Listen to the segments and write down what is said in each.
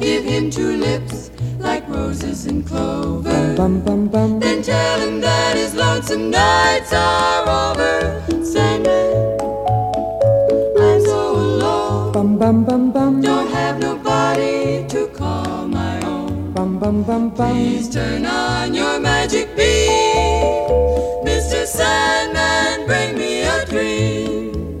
Give him two lips like roses and clover. Then tell him that his lonesome nights are over. Sandman, I'm so alone. Don't have nobody to call my own. Please turn on your magic beam. Mr. Sandman, bring me a dream.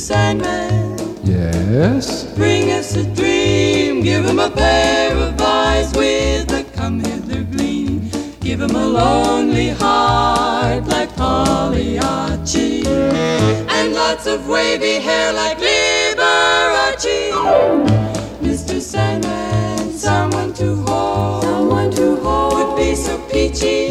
Sandman, Yes. bring us a dream. Give him a pair of eyes with a come hither gleam. Give him a lonely heart like Pagliacci. And lots of wavy hair like Liberace. Mr. Sandman, someone to hold. Someone to hold. Would be so peachy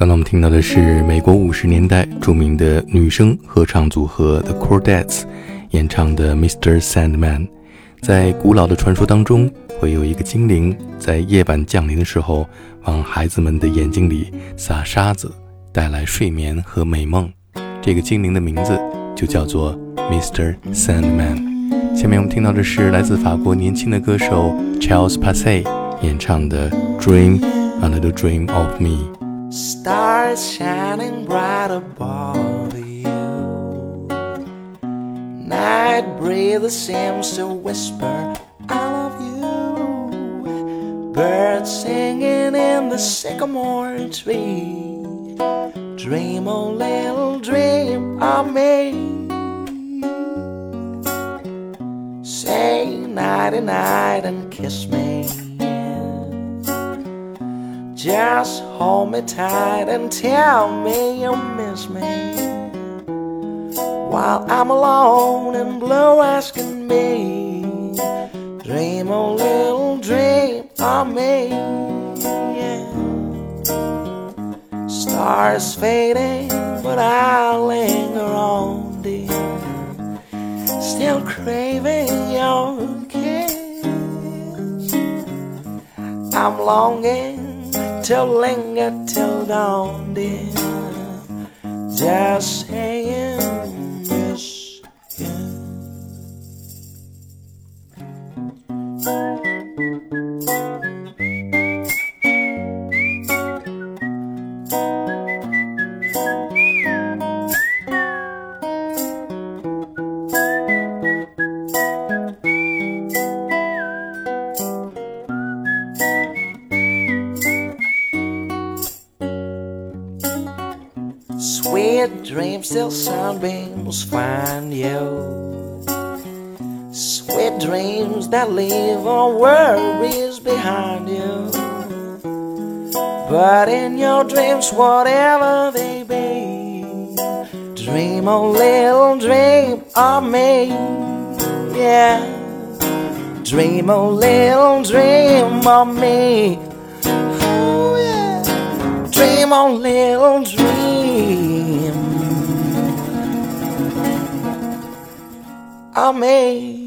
刚才我们听到的是美国五十年代著名的女声合唱组合 The Cordettes 演唱的《Mr. Sandman》。在古老的传说当中，会有一个精灵在夜晚降临的时候，往孩子们的眼睛里撒沙子，带来睡眠和美梦。这个精灵的名字就叫做 Mr. Sandman。下面我们听到的是来自法国年轻的歌手 Charles Passy 演唱的《Dream a Little Dream of Me》。Stars shining bright above you. Night breeze seems to whisper, I love you. Birds singing in the sycamore tree. Dream a little dream of me. Say nighty night and kiss me. Just hold me tight and tell me you miss me. While I'm alone and blue asking me, dream a little dream of me. Yeah. Stars fading, but I'll linger on, dear. Still craving your kiss. I'm longing to linger till dawn, dear. Just saying wet dreams till sunbeams find you. Sweet dreams that leave all worries behind you. But in your dreams, whatever they be, dream a little dream of me. Yeah. Dream a little dream of me. Ooh, yeah. Dream a little dream. Amém.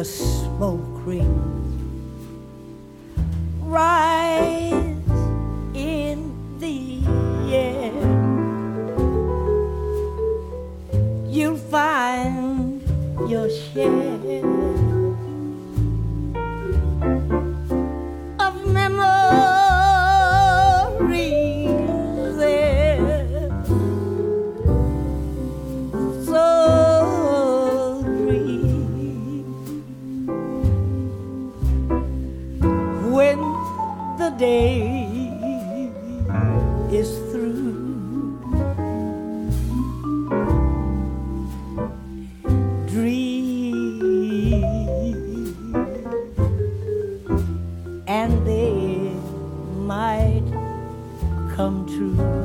the smoke ring. Rise in the air. You'll find your share. true.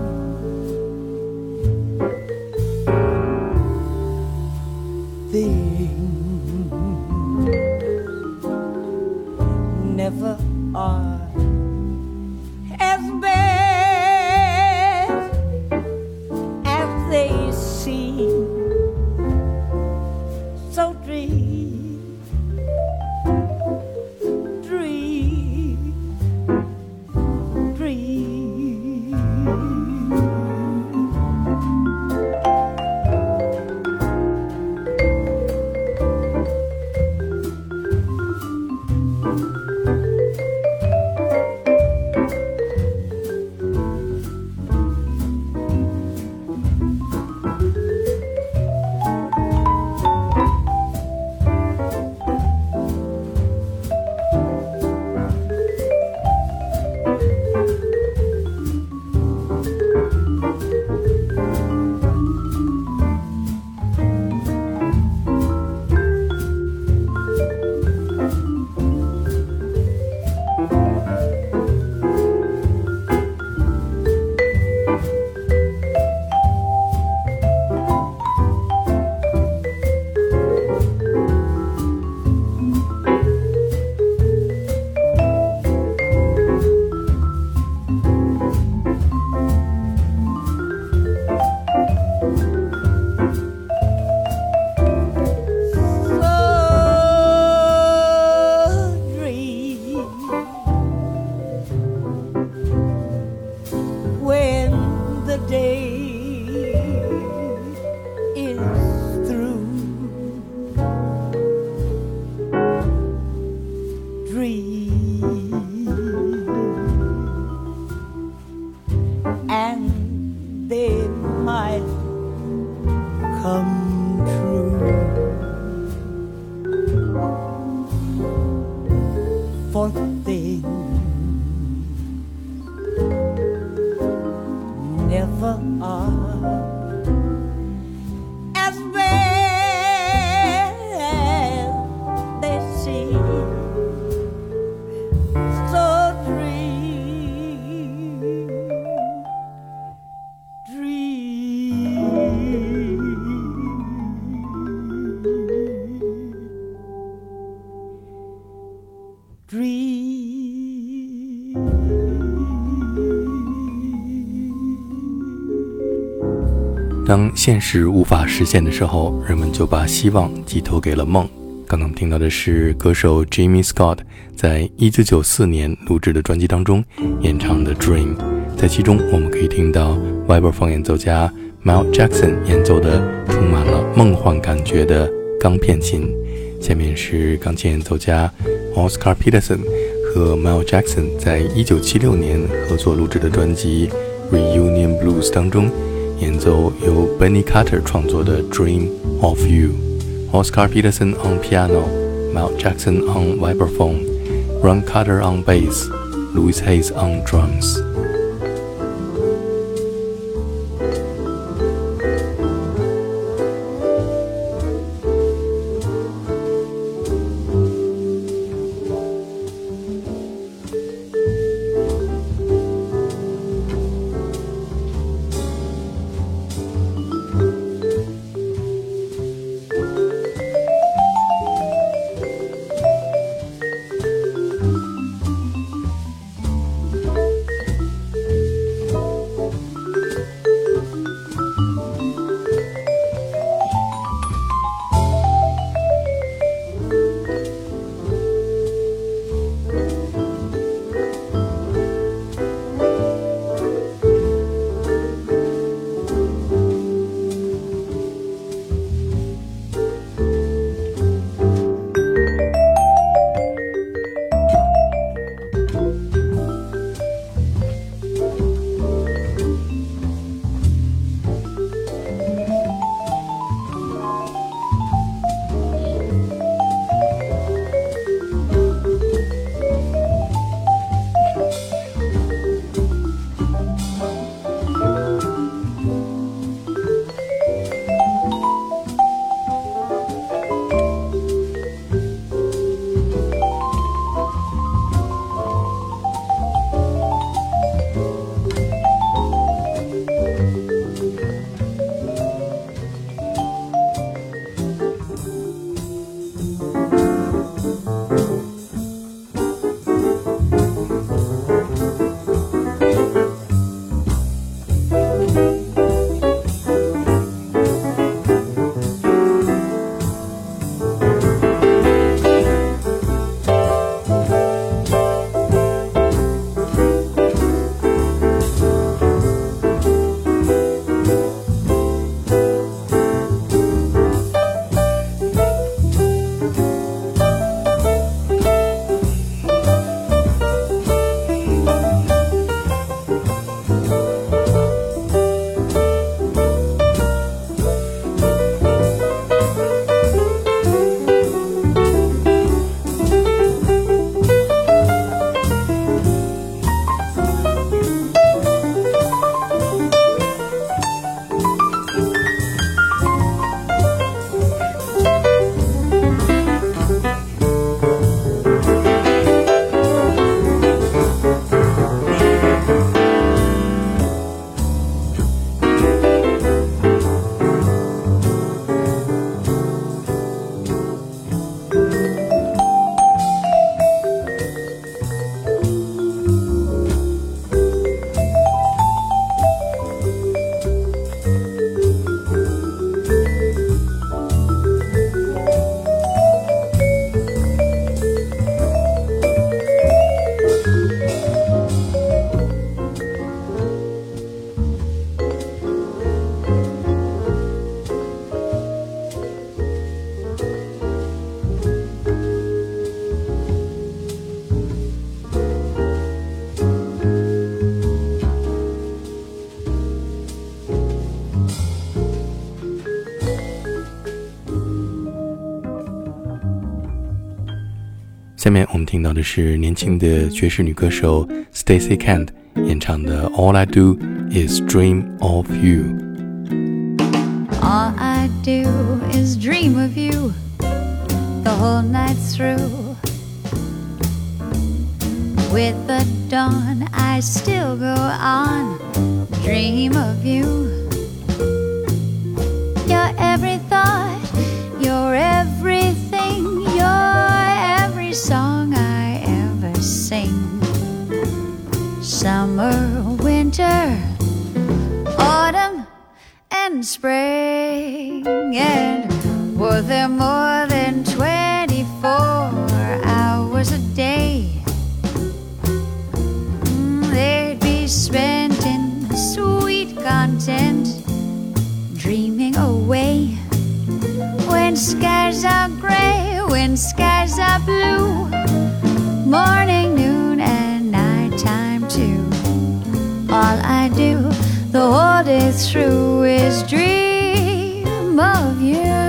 never are. 当现实无法实现的时候，人们就把希望寄托给了梦。刚刚听到的是歌手 Jimmy Scott 在1994年录制的专辑当中演唱的《Dream》，在其中我们可以听到 w e b e r 放演奏家 Mel Jackson 演奏的充满了梦幻感觉的钢片琴。下面是钢琴演奏家 Oscar Peterson 和 Mel Jackson 在1976年合作录制的专辑《Reunion Blues》当中。演奏由 Benny Carter 创作的《Dream of You》，Oscar Peterson on piano, Milt Jackson on vibraphone, Ron Carter on bass, Louis Hayes on drums。我们听到的是年轻的爵士女歌手 Stacey Kent 演唱的《All I Do Is Dream of You》。All I do is dream of you the whole night through. With the dawn, I still go on, dream of you. summer, winter, autumn, and spring. And were there more than 24 hours a day? Mm, they'd be spent in sweet content, dreaming away. When skies are gray, when skies are blue, morning all I do the whole day through is dream of you.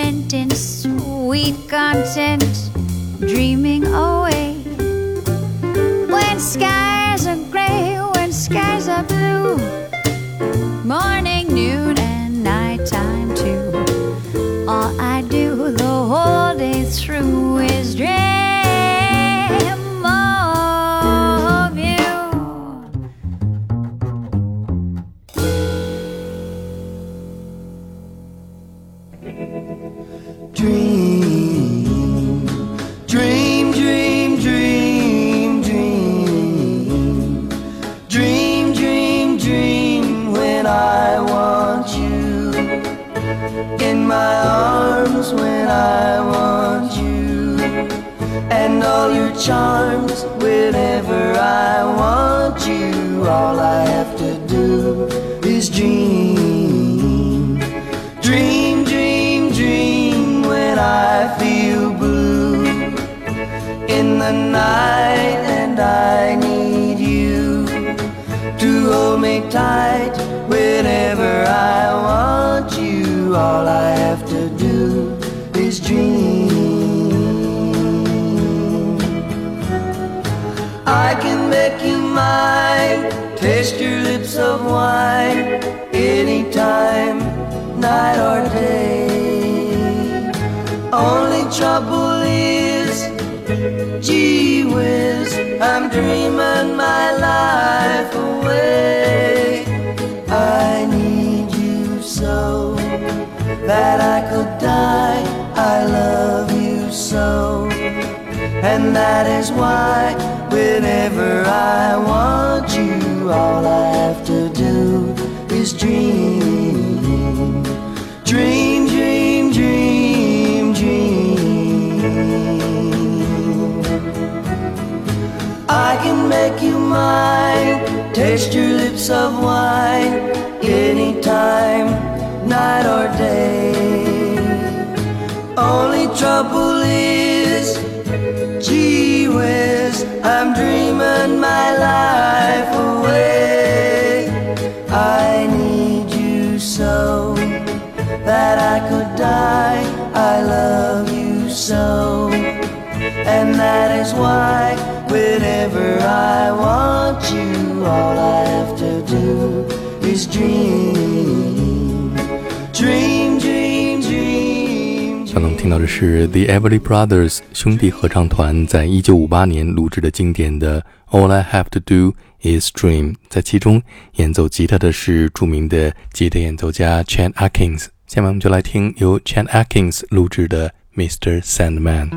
Spent in sweet content, dreaming away. When skies are gray, when skies are blue, morning, noon, and nighttime too. All I do the whole day through all your charms whenever I want you. All I have to do is dream. Dream, dream, dream when I feel blue in the night and I need you to hold me tight whenever I want you. All I have to do I can make you mine, taste your lips of wine anytime, night or day. Only trouble is, gee whiz, I'm dreaming my life away. I need you so that I could die. I love you so. And that is why whenever I want you, all I have to do is dream. Dream, dream, dream, dream. I can make you mine, taste your lips of wine anytime, night or day. Only trouble is, I'm dreaming my life away. I need you so that I could die. I love you so, and that is why whenever I want you, all I have to do is dream, 听到的是 The Everly Brothers 兄弟合唱团在一九五八年录制的经典的《All I Have to Do Is Dream》，在其中演奏吉他的是著名的吉他演奏家 Chad Atkins。下面我们就来听由 Chad Atkins 录制的《Mr. Sandman》。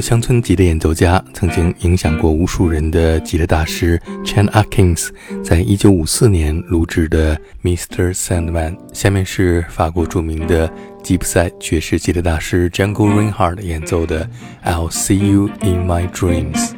乡村吉的演奏家，曾经影响过无数人的吉他大师 Chan Atkins，在一九五四年录制的《Mr. Sandman》。下面是法国著名的吉普赛爵士吉他大师 Django Reinhardt 演奏的《I'll See You in My Dreams》。